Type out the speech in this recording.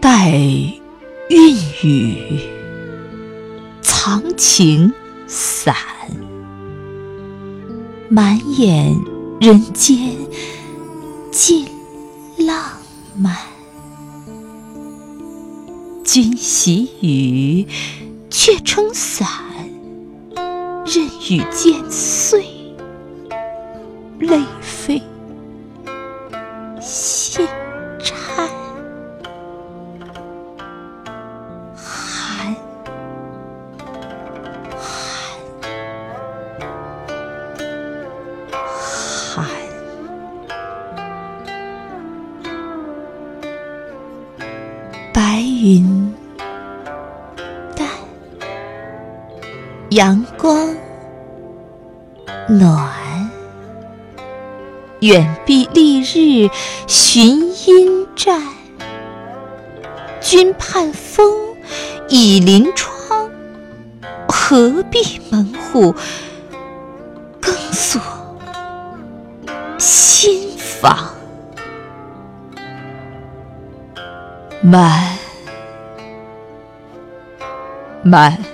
待运雨，藏情散，满眼人间尽浪漫。君喜雨，却撑伞，任雨渐碎，泪飞心颤。寒，寒，寒。白云淡，阳光暖。远避丽日寻阴战，君盼风倚临窗，何必门户更锁心房？满，满。